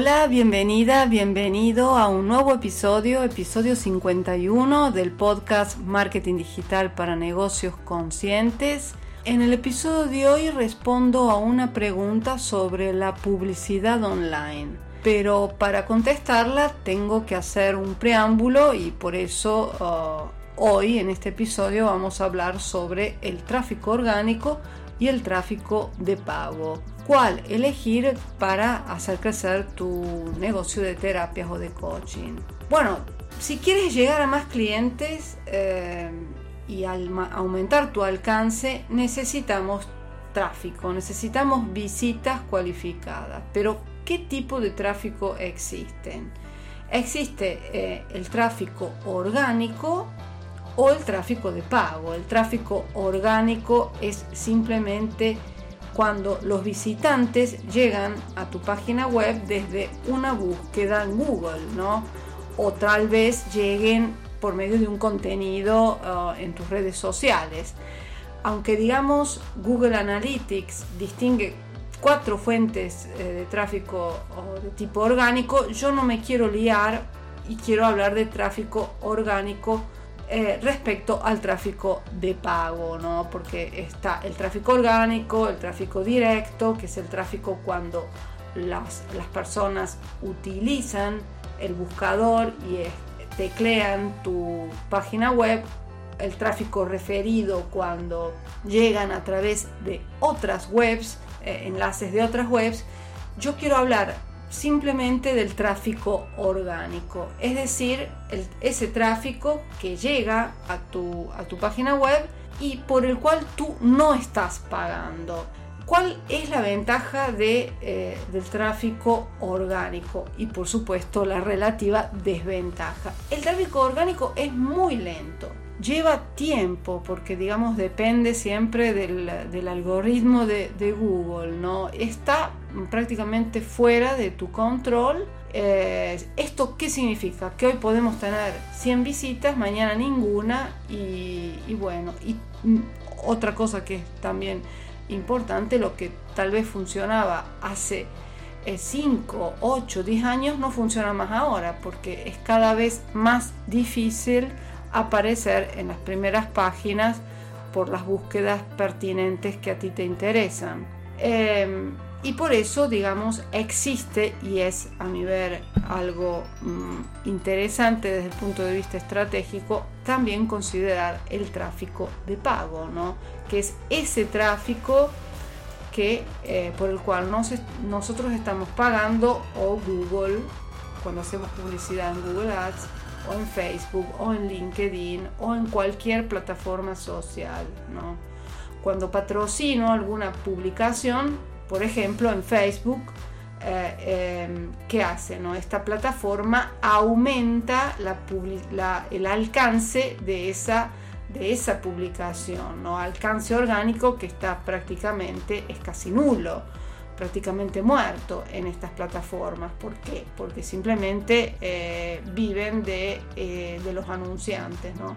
Hola, bienvenida, bienvenido a un nuevo episodio, episodio 51 del podcast Marketing Digital para Negocios Conscientes. En el episodio de hoy respondo a una pregunta sobre la publicidad online, pero para contestarla tengo que hacer un preámbulo y por eso uh, hoy en este episodio vamos a hablar sobre el tráfico orgánico y el tráfico de pago cuál elegir para hacer crecer tu negocio de terapias o de coaching. Bueno, si quieres llegar a más clientes eh, y aumentar tu alcance, necesitamos tráfico, necesitamos visitas cualificadas. Pero, ¿qué tipo de tráfico existen? Existe eh, el tráfico orgánico o el tráfico de pago. El tráfico orgánico es simplemente cuando los visitantes llegan a tu página web desde una búsqueda en Google, ¿no? O tal vez lleguen por medio de un contenido uh, en tus redes sociales. Aunque digamos Google Analytics distingue cuatro fuentes eh, de tráfico de tipo orgánico, yo no me quiero liar y quiero hablar de tráfico orgánico eh, respecto al tráfico de pago, ¿no? Porque está el tráfico orgánico, el tráfico directo, que es el tráfico cuando las, las personas utilizan el buscador y teclean tu página web, el tráfico referido cuando llegan a través de otras webs, eh, enlaces de otras webs. Yo quiero hablar simplemente del tráfico orgánico, es decir, ese tráfico que llega a tu, a tu página web y por el cual tú no estás pagando. ¿Cuál es la ventaja de, eh, del tráfico orgánico? Y por supuesto la relativa desventaja. El tráfico orgánico es muy lento lleva tiempo porque digamos depende siempre del, algoritmo de, Google, ¿no? Está prácticamente fuera de tu control. Eh, ¿Esto qué significa? Que hoy podemos tener 100 visitas, mañana ninguna y, bueno, y otra cosa que es también importante, lo que tal vez funcionaba hace 5, 8, 10 años no funciona más ahora porque es cada vez más difícil aparecer en las primeras páginas por las búsquedas pertinentes que a ti te interesan. Em, y por eso, digamos, existe y es a mi ver algo mm, interesante desde el punto de vista estratégico, también considerar el tráfico de pago, ¿no? que es ese tráfico que, eh, por el cual nosotros estamos pagando o Google, cuando hacemos publicidad en Google Ads, o en Facebook o en LinkedIn o en cualquier plataforma social. ¿no? Cuando patrocino alguna publicación, por ejemplo en Facebook, eh, em, ¿qué hace? No? Esta plataforma aumenta la, el alcance de esa, de esa publicación, ¿no? alcance orgánico que está prácticamente, es casi nulo prácticamente muerto en estas plataformas. ¿Por qué? Porque simplemente eh, viven de, eh, de, los anunciantes. ¿no?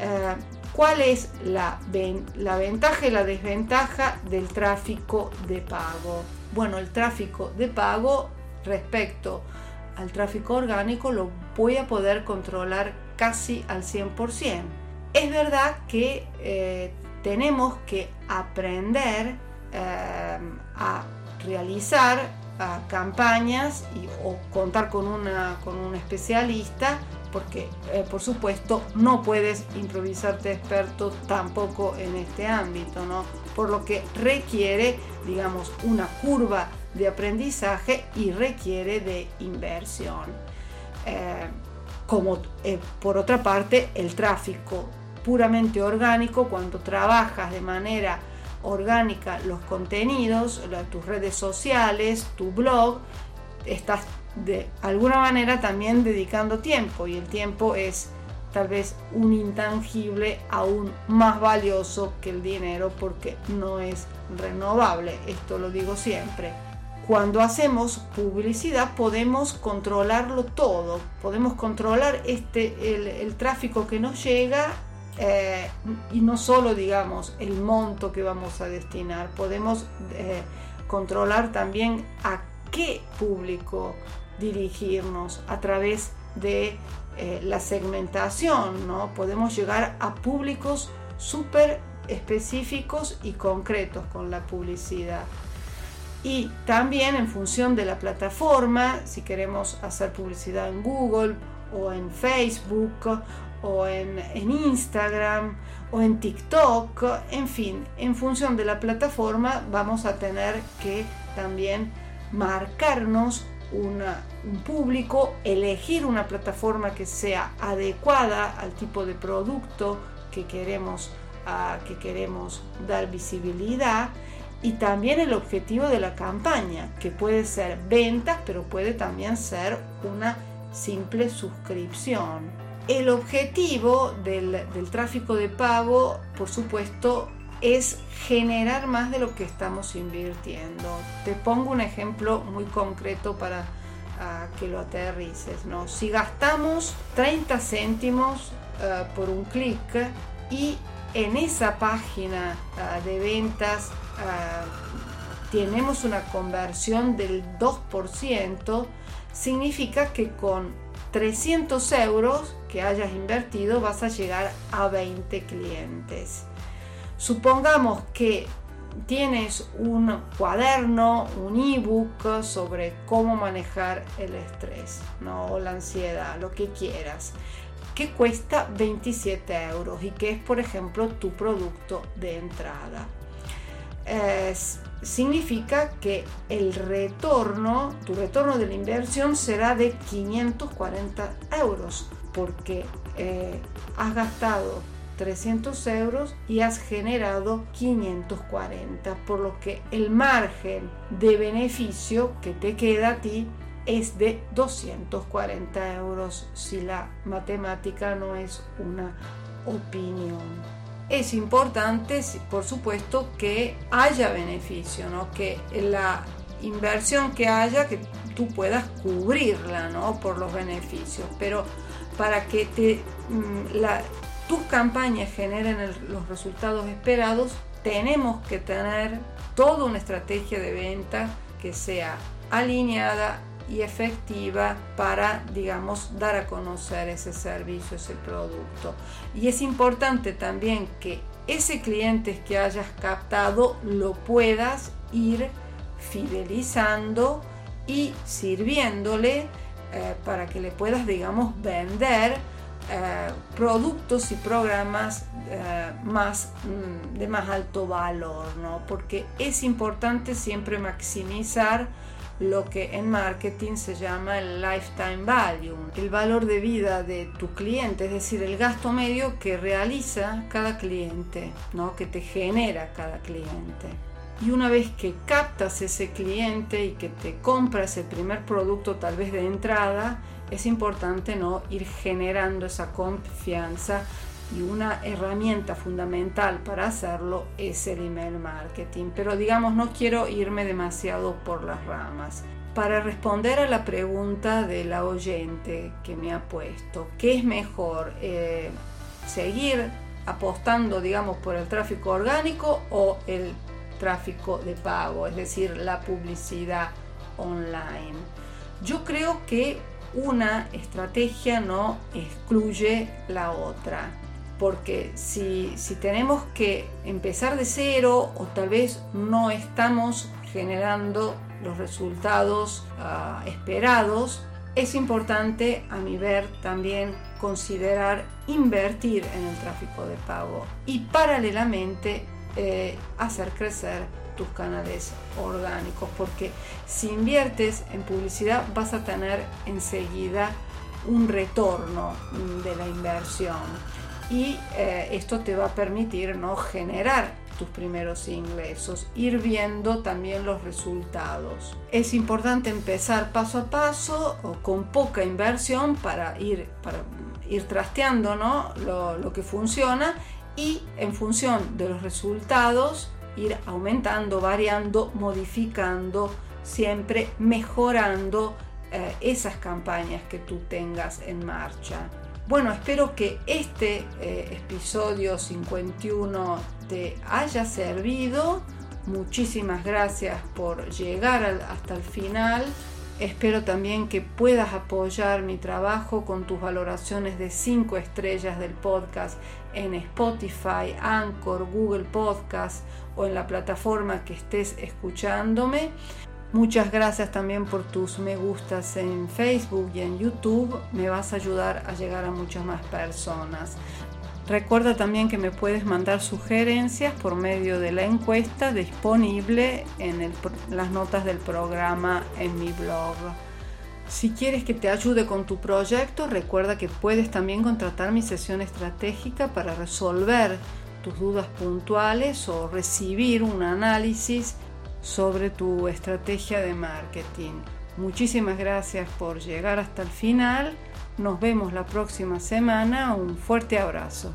Eh, ¿Cuál es la, la ventaja y la desventaja del tráfico de pago? Bueno, el tráfico de pago respecto al tráfico orgánico lo voy a poder controlar casi al 100%. Es verdad que tenemos que aprender a realizar campañas y, o contar con, una, con un especialista porque eh, por supuesto no puedes improvisarte experto tampoco en este ámbito, ¿no? Por lo que requiere, digamos, una curva de aprendizaje y requiere de inversión. Eh, como eh, por otra parte el tráfico puramente orgánico, cuando trabajas de manera orgánica los contenidos, tus redes sociales, tu blog, estás de alguna manera también dedicando tiempo y el tiempo es tal vez un intangible aún más valioso que el dinero porque no es renovable, esto lo digo siempre. Cuando hacemos publicidad podemos controlarlo todo, podemos controlar este, el, tráfico que nos llega eh, y no solo digamos el monto que vamos a destinar, podemos eh, controlar también a qué público dirigirnos a través de eh, la segmentación, ¿no? Podemos llegar a públicos súper específicos y concretos con la publicidad. Y también en función de la plataforma, si queremos hacer publicidad en Google o en Facebook o en, Instagram o en TikTok, en fin, en función de la plataforma vamos a tener que también marcarnos un público, elegir una plataforma que sea adecuada al tipo de producto que queremos, que queremos dar visibilidad y también el objetivo de la campaña, que puede ser ventas, pero puede también ser una simple suscripción. El objetivo del, tráfico de pago, por supuesto, es generar más de lo que estamos invirtiendo. Te pongo un ejemplo muy concreto para que lo aterrices. ¿no? Si gastamos 30 céntimos ah, por un clic y en esa página ah, de ventas tenemos una conversión del 2%, significa que con 300 euros que hayas invertido vas a llegar a 20 clientes. Supongamos que tienes un cuaderno, un ebook sobre cómo manejar el estrés ¿no? o la ansiedad, lo que quieras, que cuesta 27 euros y que es, por ejemplo, tu producto de entrada. Significa que el retorno, tu retorno de la inversión será de 540 euros porque eh, has gastado 300 euros y has generado 540, por lo que el margen de beneficio que te queda a ti es de 240 euros si la matemática no es una opinión. Es importante, por supuesto, que haya beneficio, ¿no? que la inversión que haya, que tú puedas cubrirla ¿no? por los beneficios, pero para que mm, tus campañas generen los resultados esperados, tenemos que tener toda una estrategia de venta que sea alineada y efectiva para, digamos, dar a conocer ese servicio, ese producto. Y es importante también que ese cliente que hayas captado lo puedas ir fidelizando y sirviéndole eh, para que le puedas, digamos, vender eh, productos y programas eh, más, mm, de más alto valor, ¿no? porque es importante siempre maximizar lo que en marketing se llama el lifetime value, el valor de vida de tu cliente, es decir, el gasto medio que realiza cada cliente, ¿no? que te genera cada cliente. Y una vez que captas ese cliente y que te compras el primer producto tal vez de entrada, es importante ¿no? ir generando esa confianza y una herramienta fundamental para hacerlo es el email marketing. Pero digamos, no quiero irme demasiado por las ramas. Para responder a la pregunta de la oyente que me ha puesto, ¿qué es mejor? Eh, ¿Seguir apostando, digamos, por el tráfico orgánico o el tráfico de pago, es decir, la publicidad online? Yo creo que una estrategia no excluye la otra. Porque si, tenemos que empezar de cero o tal vez no estamos generando los resultados ah, esperados, es importante a mi ver también considerar invertir en el tráfico de pago y paralelamente eh, hacer crecer tus canales orgánicos, porque si inviertes en publicidad vas a tener enseguida un retorno de la inversión y eh, esto te va a permitir ¿no? generar tus primeros ingresos, ir viendo también los resultados. Es importante empezar paso a paso o con poca inversión para ir, para ir trasteando ¿no? lo, que funciona y en función de los resultados ir aumentando, variando, modificando, siempre mejorando eh, esas campañas que tú tengas en marcha. Bueno, espero que este eh, episodio 51 te haya servido. Muchísimas gracias por llegar hasta el final. Espero también que puedas apoyar mi trabajo con tus valoraciones de 5 estrellas del podcast en Spotify, Anchor, Google Podcast o en la plataforma que estés escuchándome. Muchas gracias también por tus me gustas en Facebook y en YouTube. Me vas a ayudar a llegar a muchas más personas. Recuerda también que me puedes mandar sugerencias por medio de la encuesta disponible en las notas del programa en mi blog. Si quieres que te ayude con tu proyecto, recuerda que puedes también contratar mi sesión estratégica para resolver tus dudas puntuales o recibir un análisis sobre tu estrategia de marketing. Muchísimas gracias por llegar hasta el final. Nos vemos la próxima semana. Un fuerte abrazo.